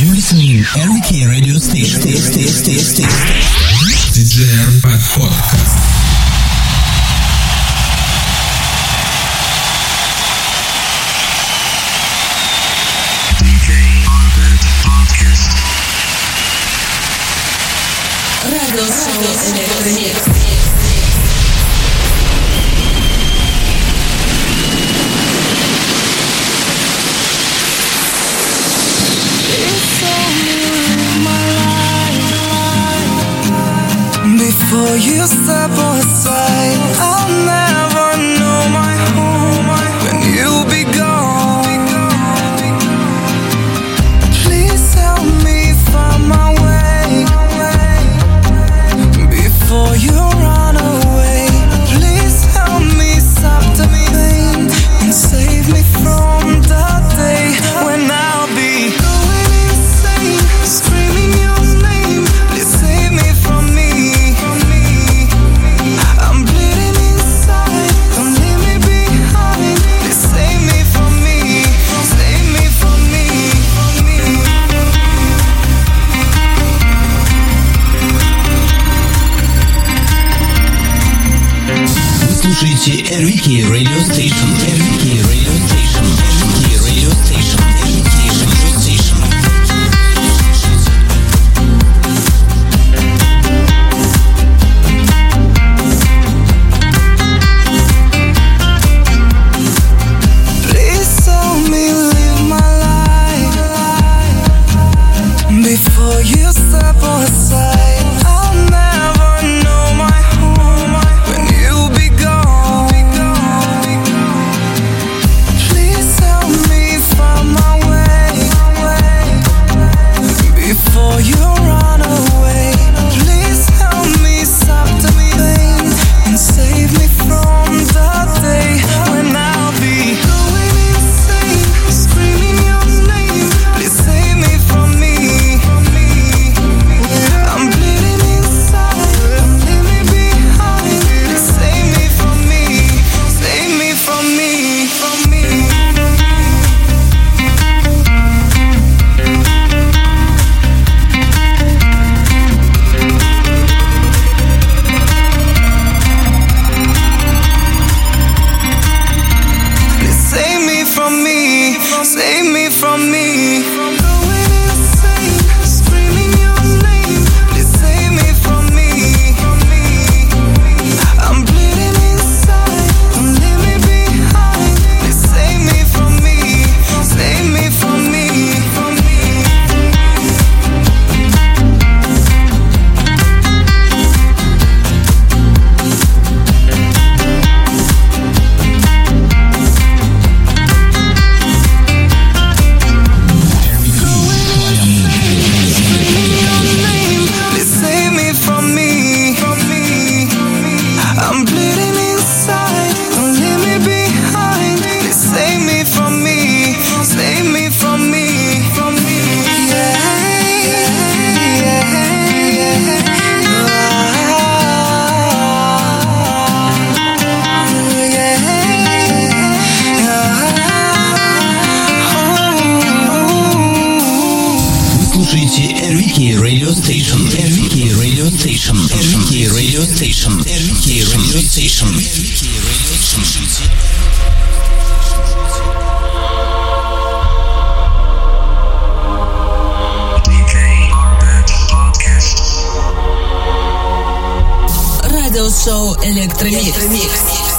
You're listening to RK Radio Station. Station, Station, Station, Station. DJ Podcast. слушаете RVK Radio Station. RVK Radio Station. RVK Radio Station. RVK Radio Station. RVK Radio Station. Радиошоу «Электромикс».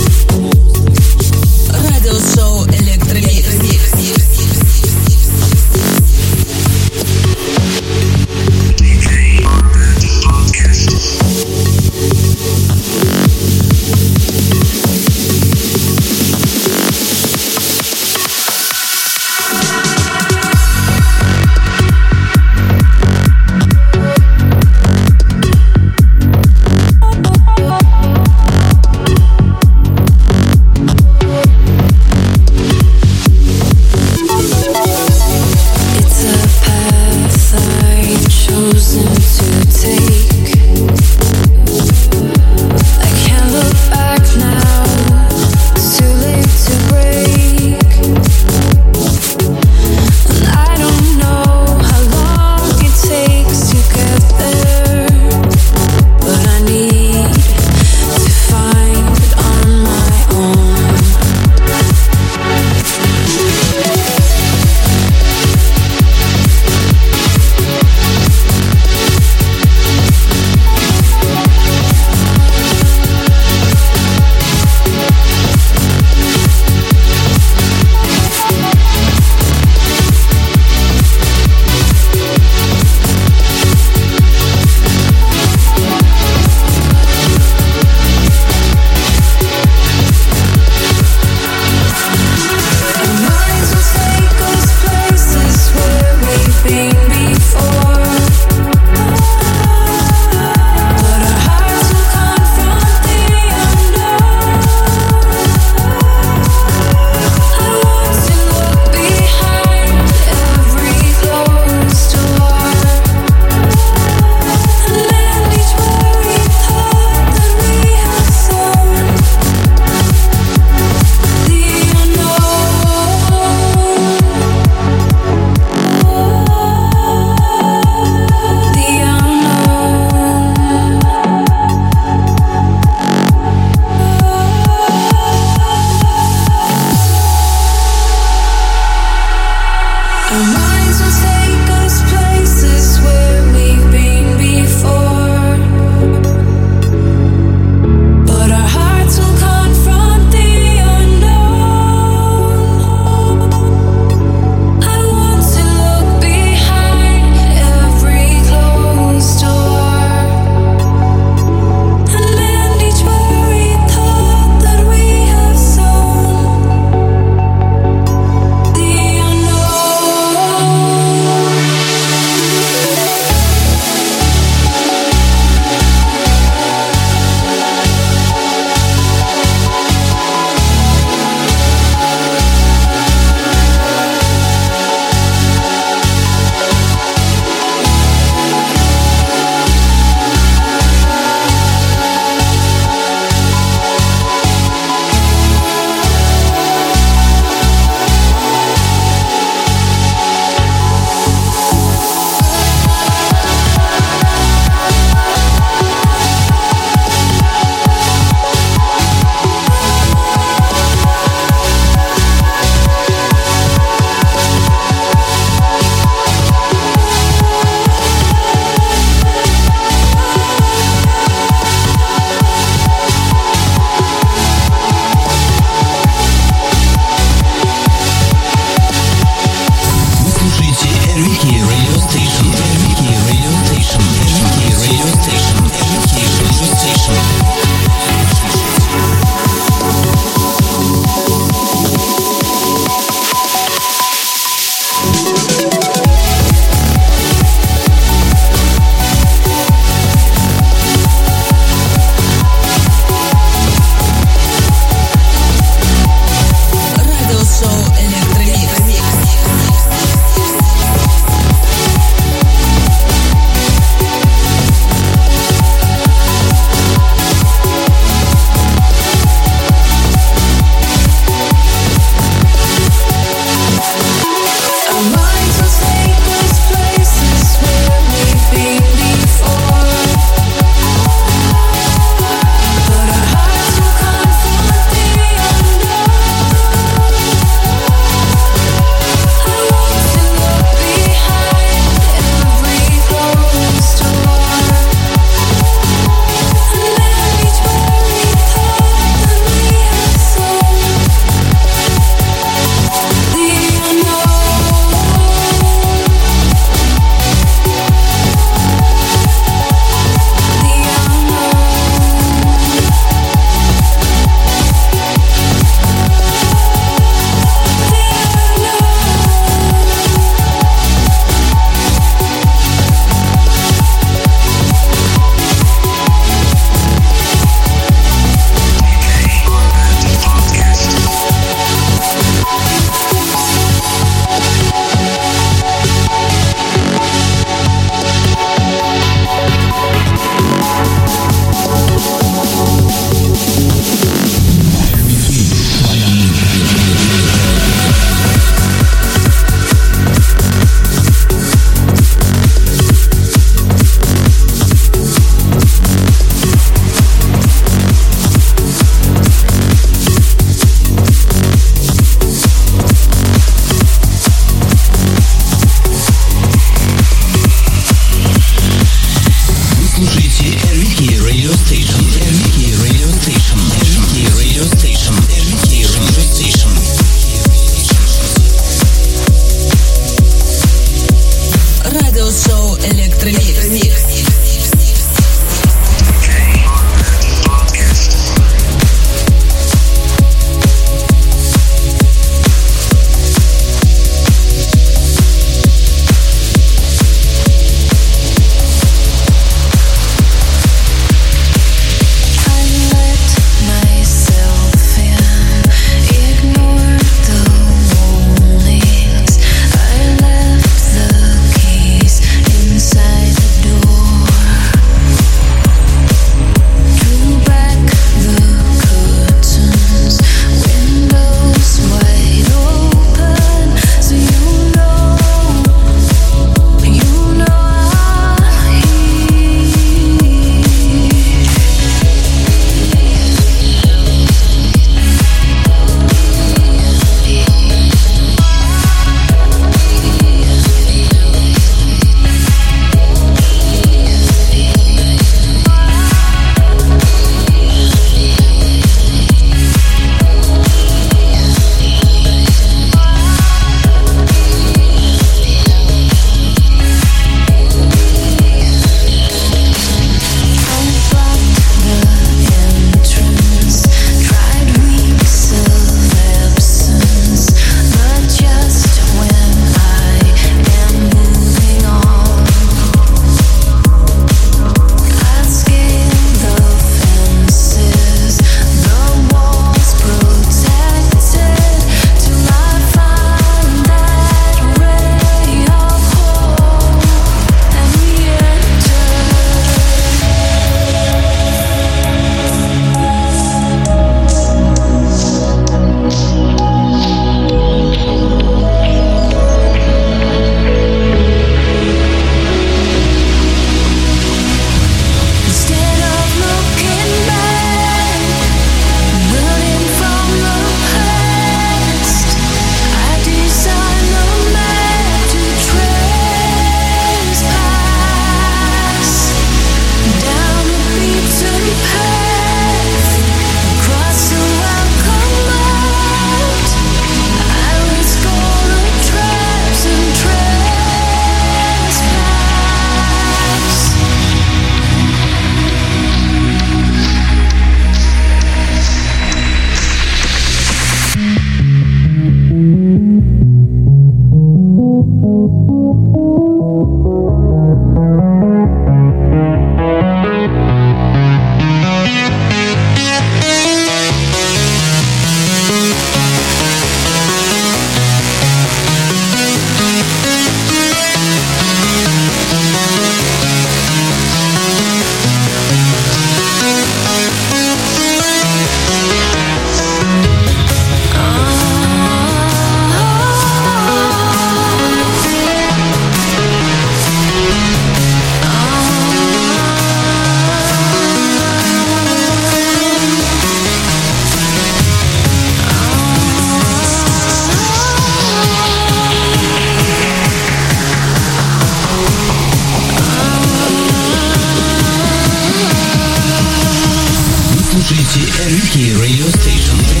Radio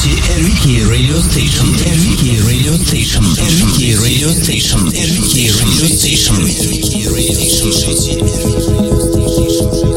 Erwiki, Erwiki Radio Station, Erwiki Radio Station, Erwiki Radio Station, Erwiki Radio Station, Erwiki Radio Station, Erwiki Radio Station.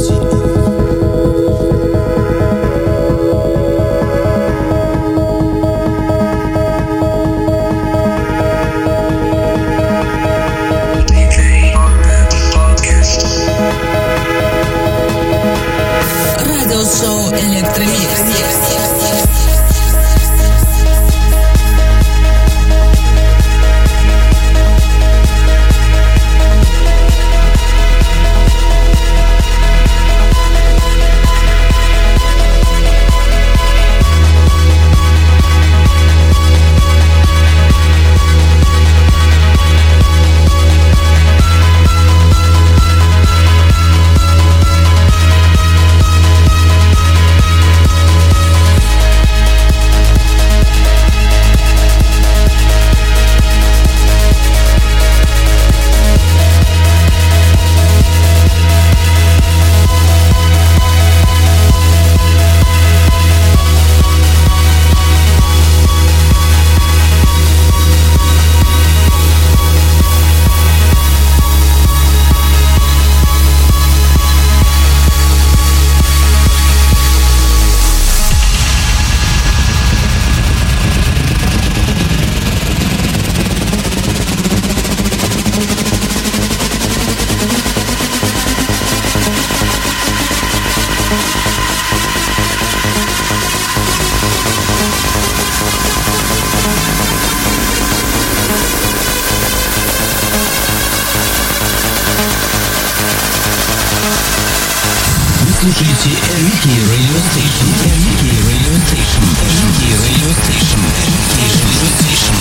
слушаете RVK Radio Station. RVK Radio Station. RVK Radio Station. RVK Radio Station.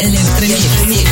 en el remix.